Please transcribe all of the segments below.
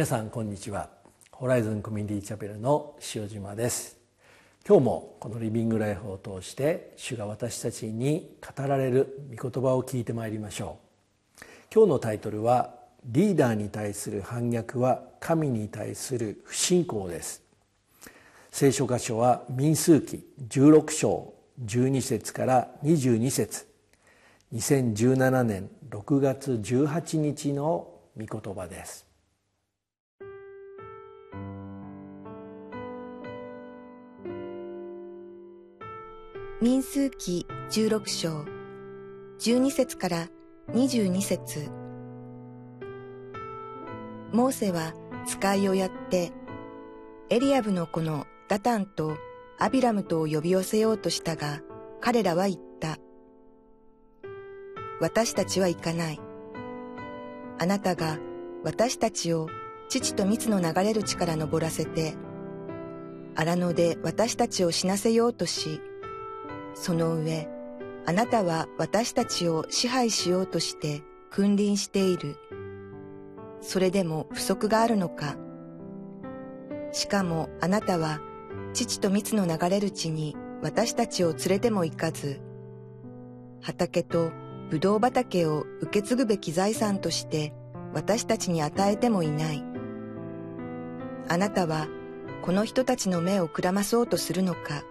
皆さんこんにちは。ホライズンコミュニティチャペルの塩島です。今日もこのリビングライフを通して主が私たちに語られる御言葉を聞いてまいりましょう。今日のタイトルはリーダーに対する反逆は神に対する不信仰です。聖書箇所は民数記16章12節から22節。2017年6月18日の御言葉です。民数記16章12節から22節モーセは使いをやってエリアブの子のダタンとアビラムとを呼び寄せようとしたが彼らは言った。私たちは行かない。あなたが私たちを父と蜜の流れる地から登らせて荒野で私たちを死なせようとしその上、あなたは私たちを支配しようとして君臨している。それでも不足があるのか。しかもあなたは父と蜜の流れる地に私たちを連れても行かず、畑と葡萄畑を受け継ぐべき財産として私たちに与えてもいない。あなたはこの人たちの目をくらまそうとするのか。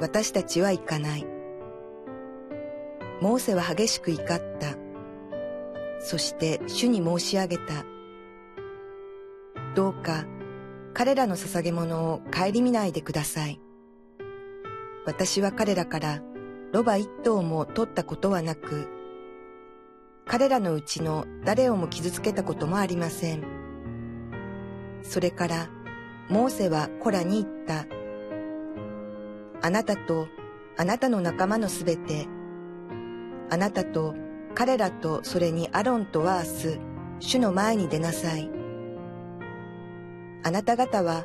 私たちは行かない。モーセは激しく怒った。そして主に申し上げた。どうか彼らの捧げ物を顧みないでください。私は彼らからロバ一頭も取ったことはなく、彼らのうちの誰をも傷つけたこともありません。それから、モーセはコラに言った。あなたとあなたの仲間のすべて、あなたと彼らとそれにアロンとは明日、主の前に出なさい。あなた方は、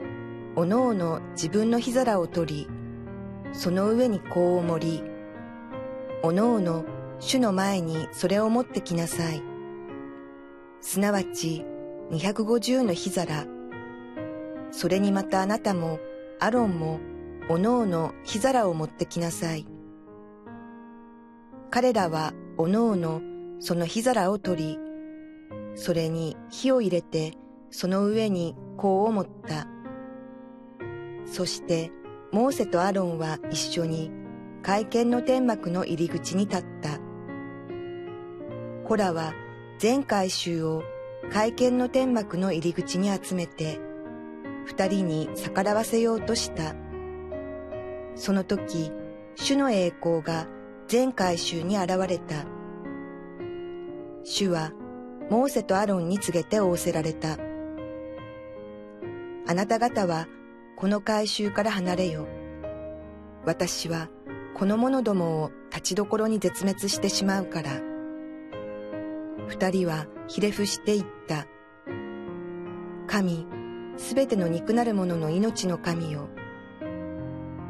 おのおの自分の火皿を取り、その上に香を盛り、おのおの主の前にそれを持ってきなさい。すなわち、250の火皿。それにまたあなたも、アロンも、おのおの火皿を持ってきなさい。彼らはおのおのその火皿を取り、それに火を入れてその上に香を持った。そしてモーセとアロンは一緒に会見の天幕の入り口に立った。コラは全回収を会見の天幕の入り口に集めて、二人に逆らわせようとした。その時、主の栄光が全回収に現れた。主は、モーセとアロンに告げて仰せられた。あなた方は、この回収から離れよ。私は、この者どもを立ちどころに絶滅してしまうから。二人はひれ伏していった。神、すべての肉なる者の命の神よ。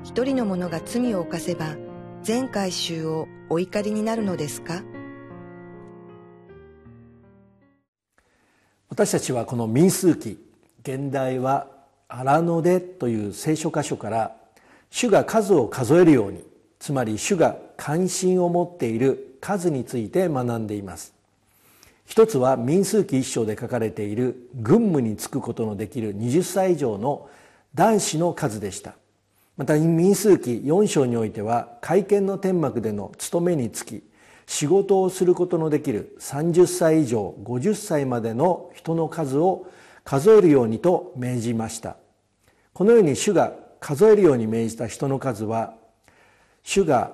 一人の者が罪を犯せば全回収をお怒りになるのですか？私たちはこの民数記現代は荒野でという聖書箇所から主が数を数えるようにつまり主が関心を持っている数について学んでいます。一つは民数記一章で書かれている軍務に就くことのできる20歳以上の男子の数でした。また民数記4章においては会見の天幕での務めにつき仕事をすることのできる30歳以上50歳までの人の数を数えるようにと命じました。このように主が数えるように命じた人の数は主が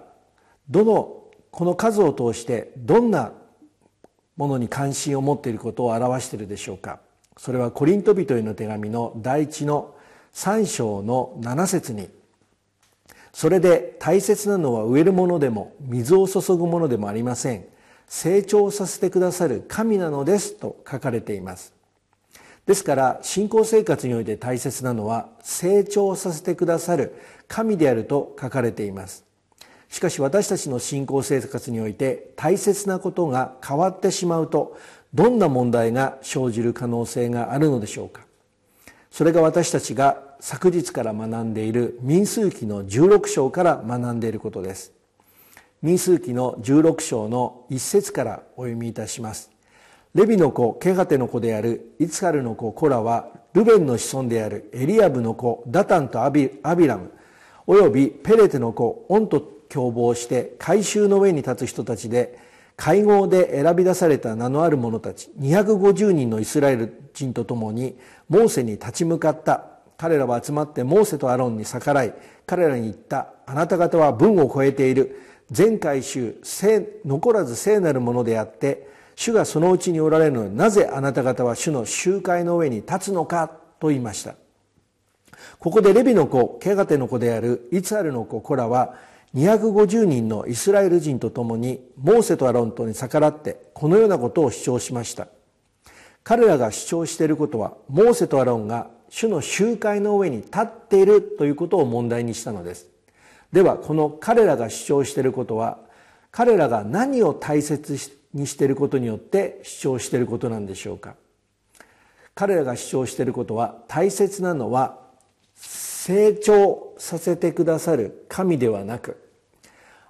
どのこの数を通してどんなものに関心を持っていることを表しているでしょうか。それはコリント人への手紙の第一の3章の7節にそれで大切なのは植えるものでも水を注ぐものでもありません。成長させてくださる神なのですと書かれています。ですから信仰生活において大切なのは成長させてくださる神であると書かれています。しかし私たちの信仰生活において大切なことが変わってしまうとどんな問題が生じる可能性があるのでしょうか。それが私たちが昨日から学んでいる民数記の16章から学んでいることです民数記の16章の一節からお読みいたしますレビの子ケハテの子であるイツハルの子コラはルベンの子孫であるエリアブの子ダタンとアビアビラムおよびペレテの子オンと共謀して改宗の上に立つ人たちで会合で選び出された名のある者たち250人のイスラエル人と共にモーセに立ち向かった彼らは集まってモーセとアロンに逆らい彼らに言ったあなた方は文を超えている。全回収残らず聖なるものであって主がそのうちにおられるのになぜあなた方は主の集会の上に立つのかと言いました。ここでレビの子ケガテの子であるイツァルの子コラは250人のイスラエル人と共にモーセとアロントに逆らってこのようなことを主張しました。彼らが主張していることはモーセとアロンが主の集会の上に立っているということを問題にしたのです。ではこの彼らが主張していることは彼らが何を大切にしていることによって主張していることなんでしょうか。彼らが主張していることは大切なのは成長させてくださる神ではなく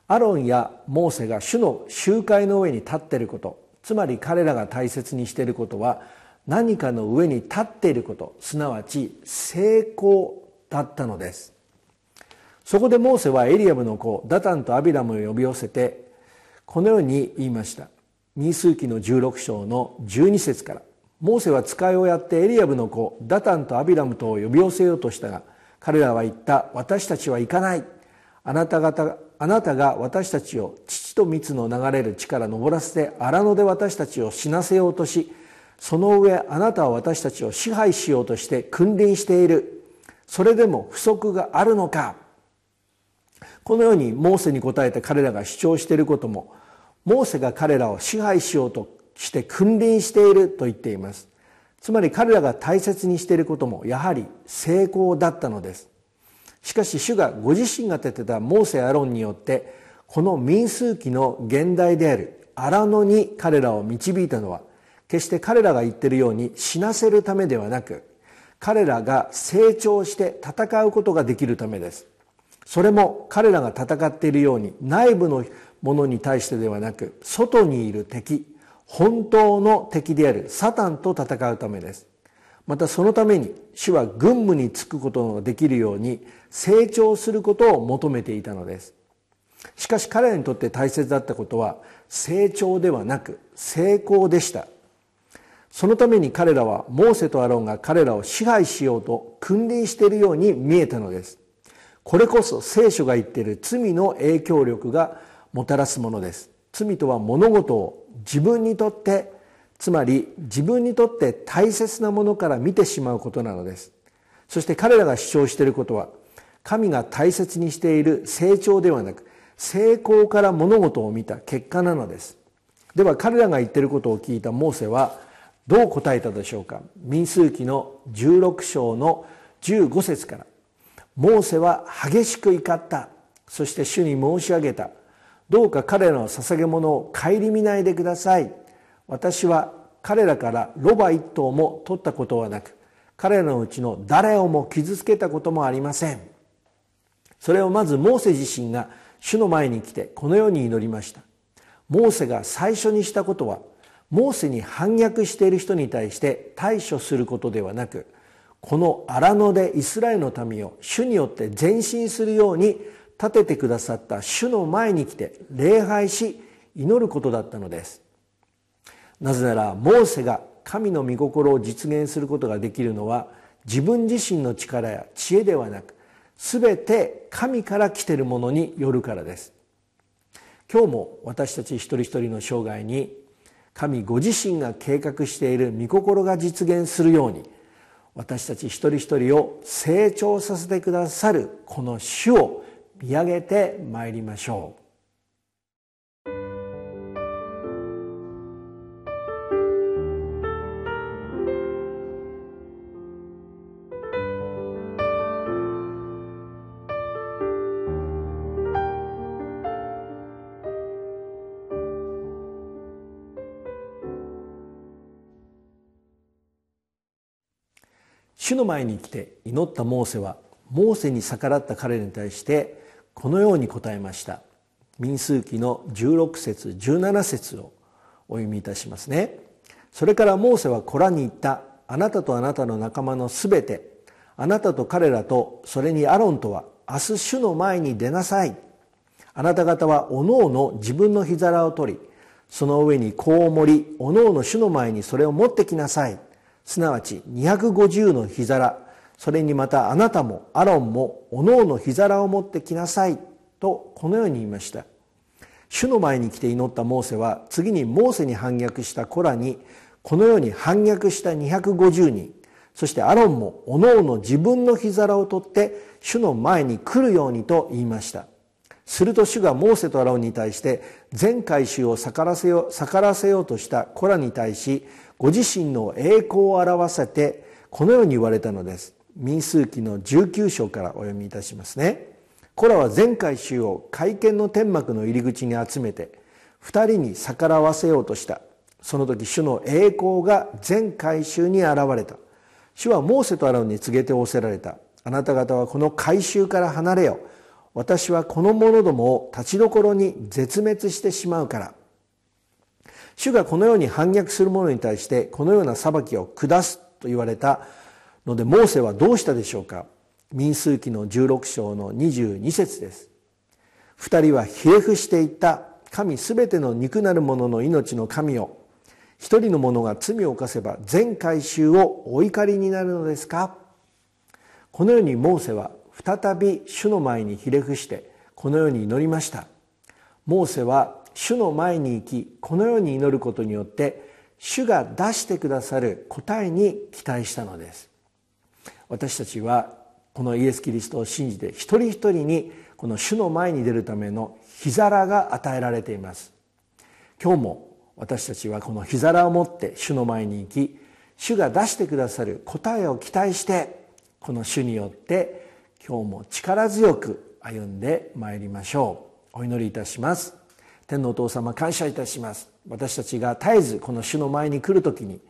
アロンやモーセが主の集会の上に立っていることつまり彼らが大切にしていることは何かの上に立っていることすなわち成功だったのです。そこでモーセはエリアムの子ダタンとアビラムを呼び寄せてこのように言いました。民数記の16章の12節からモーセは使いをやってエリアブの子ダタンとアビラムとを呼び寄せようとしたが彼らは言った私たちは行かない。あなた方あなたが私たちを父と蜜の流れる地から登らせて荒野で私たちを死なせようとしその上あなたは私たちを支配しようとして君臨している。それでも不足があるのか。このようにモーセに答えて彼らが主張していることもモーセが彼らを支配しようとして君臨していると言っています。つまり彼らが大切にしていることもやはり成功だったのです。しかし主がご自身が立てたモーセ・アロンによってこの民数記の現代である荒野に彼らを導いたのは決して彼らが言っているように死なせるためではなく彼らが成長して戦うことができるためです。それも彼らが戦っているように内部のものに対してではなく外にいる敵本当の敵であるサタンと戦うためです。またそのために主は軍務に就くことができるように成長することを求めていたのです。しかし彼らにとって大切だったことは成長ではなく成功でした。そのために彼らはモーセとアロンが彼らを支配しようと君臨しているように見えたのです。これこそ聖書が言っている罪の影響力がもたらすものです。罪とは物事を自分にとってつまり自分にとって大切なものから見てしまうことなのです。そして彼らが主張していることは神が大切にしている成長ではなく成功から物事を見た結果なのです。では彼らが言っていることを聞いたモーセはどう答えたでしょうか？民数記の16章の15節から。モーセは激しく怒った。そして主に申し上げた。どうか彼らの捧げ物を顧みないでください。私は彼らからロバ一頭も取ったことはなく彼らのうちの誰をも傷つけたこともありません。それをまずモーセ自身が主の前に来てこのように祈りました。モーセが最初にしたことはモーセに反逆している人に対して対処することではなくこの荒野でイスラエルの民を主によって前進するように立ててくださった主の前に来て礼拝し祈ることだったのです。なぜならモーセが神の御心を実現することができるのは自分自身の力や知恵ではなく全て神から来てるものによるからです。今日も私たち一人一人の生涯に神ご自身が計画している御心が実現するように私たち一人一人を成長させてくださるこの主を見上げてまいりましょう。主の前に来て祈ったモーセはモーセに逆らった彼に対してこのように答えました。民数記の16節17節をお読みいたしますね。それからモーセは子らに言った。あなたとあなたの仲間のすべてあなたと彼らとそれにアロンとは明日主の前に出なさい。あなた方はおのおの自分の膝皿を取りその上に香を盛りおのおの主の前にそれを持ってきなさい。すなわち250の火皿。それにまたあなたもアロンもおのおの火皿を持ってきなさい。とこのように言いました。主の前に来て祈ったモーセは次にモーセに反逆した子らにこのように反逆した250人。そしてアロンもおのおの自分の火皿を取って主の前に来るようにと言いました。すると主がモーセとアロンに対して全回収を逆らせようとした子らに対しご自身の栄光を表せてこのように言われたのです。民数記の19章からお読みいたしますねコラは全回収を会見の天幕の入り口に集めて二人に逆らわせようとした。その時主の栄光が全回収に現れた。主はモーセとアロンに告げて仰せられた。あなた方はこの回収から離れよ私はこの者どもを立ちどころに絶滅してしまうから。主がこのように反逆する者に対してこのような裁きを下すと言われたのでモーセはどうしたでしょうか？民数記の16章の22節です。二人はひれ伏していった神すべての肉なる者の命の神を一人の者が罪を犯せば全回収をお怒りになるのですか？このようにモーセは再び主の前にひれ伏してこのように祈りました。モーセは主の前に行きこのように祈ることによって主が出してくださる答えに期待したのです。私たちはこのイエス・キリストを信じて一人一人にこの主の前に出るための日皿が与えられています。今日も私たちはこの日皿を持って主の前に行き主が出してくださる答えを期待してこの主によって今日も力強く歩んでまいりましょう。お祈りいたします。天のお父様感謝いたします。私たちが絶えずこの主の前に来る時に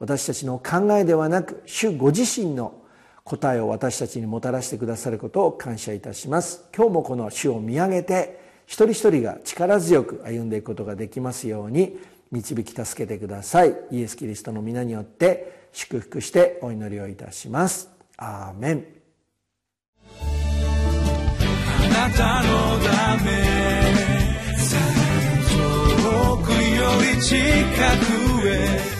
私たちの考えではなく主ご自身の答えを私たちにもたらしてくださることを感謝いたします。今日もこの主を見上げて一人一人が力強く歩んでいくことができますように導き助けてください。イエス・キリストの皆によって祝福してお祈りをいたします。アーメン。あなたのため。り近くへ。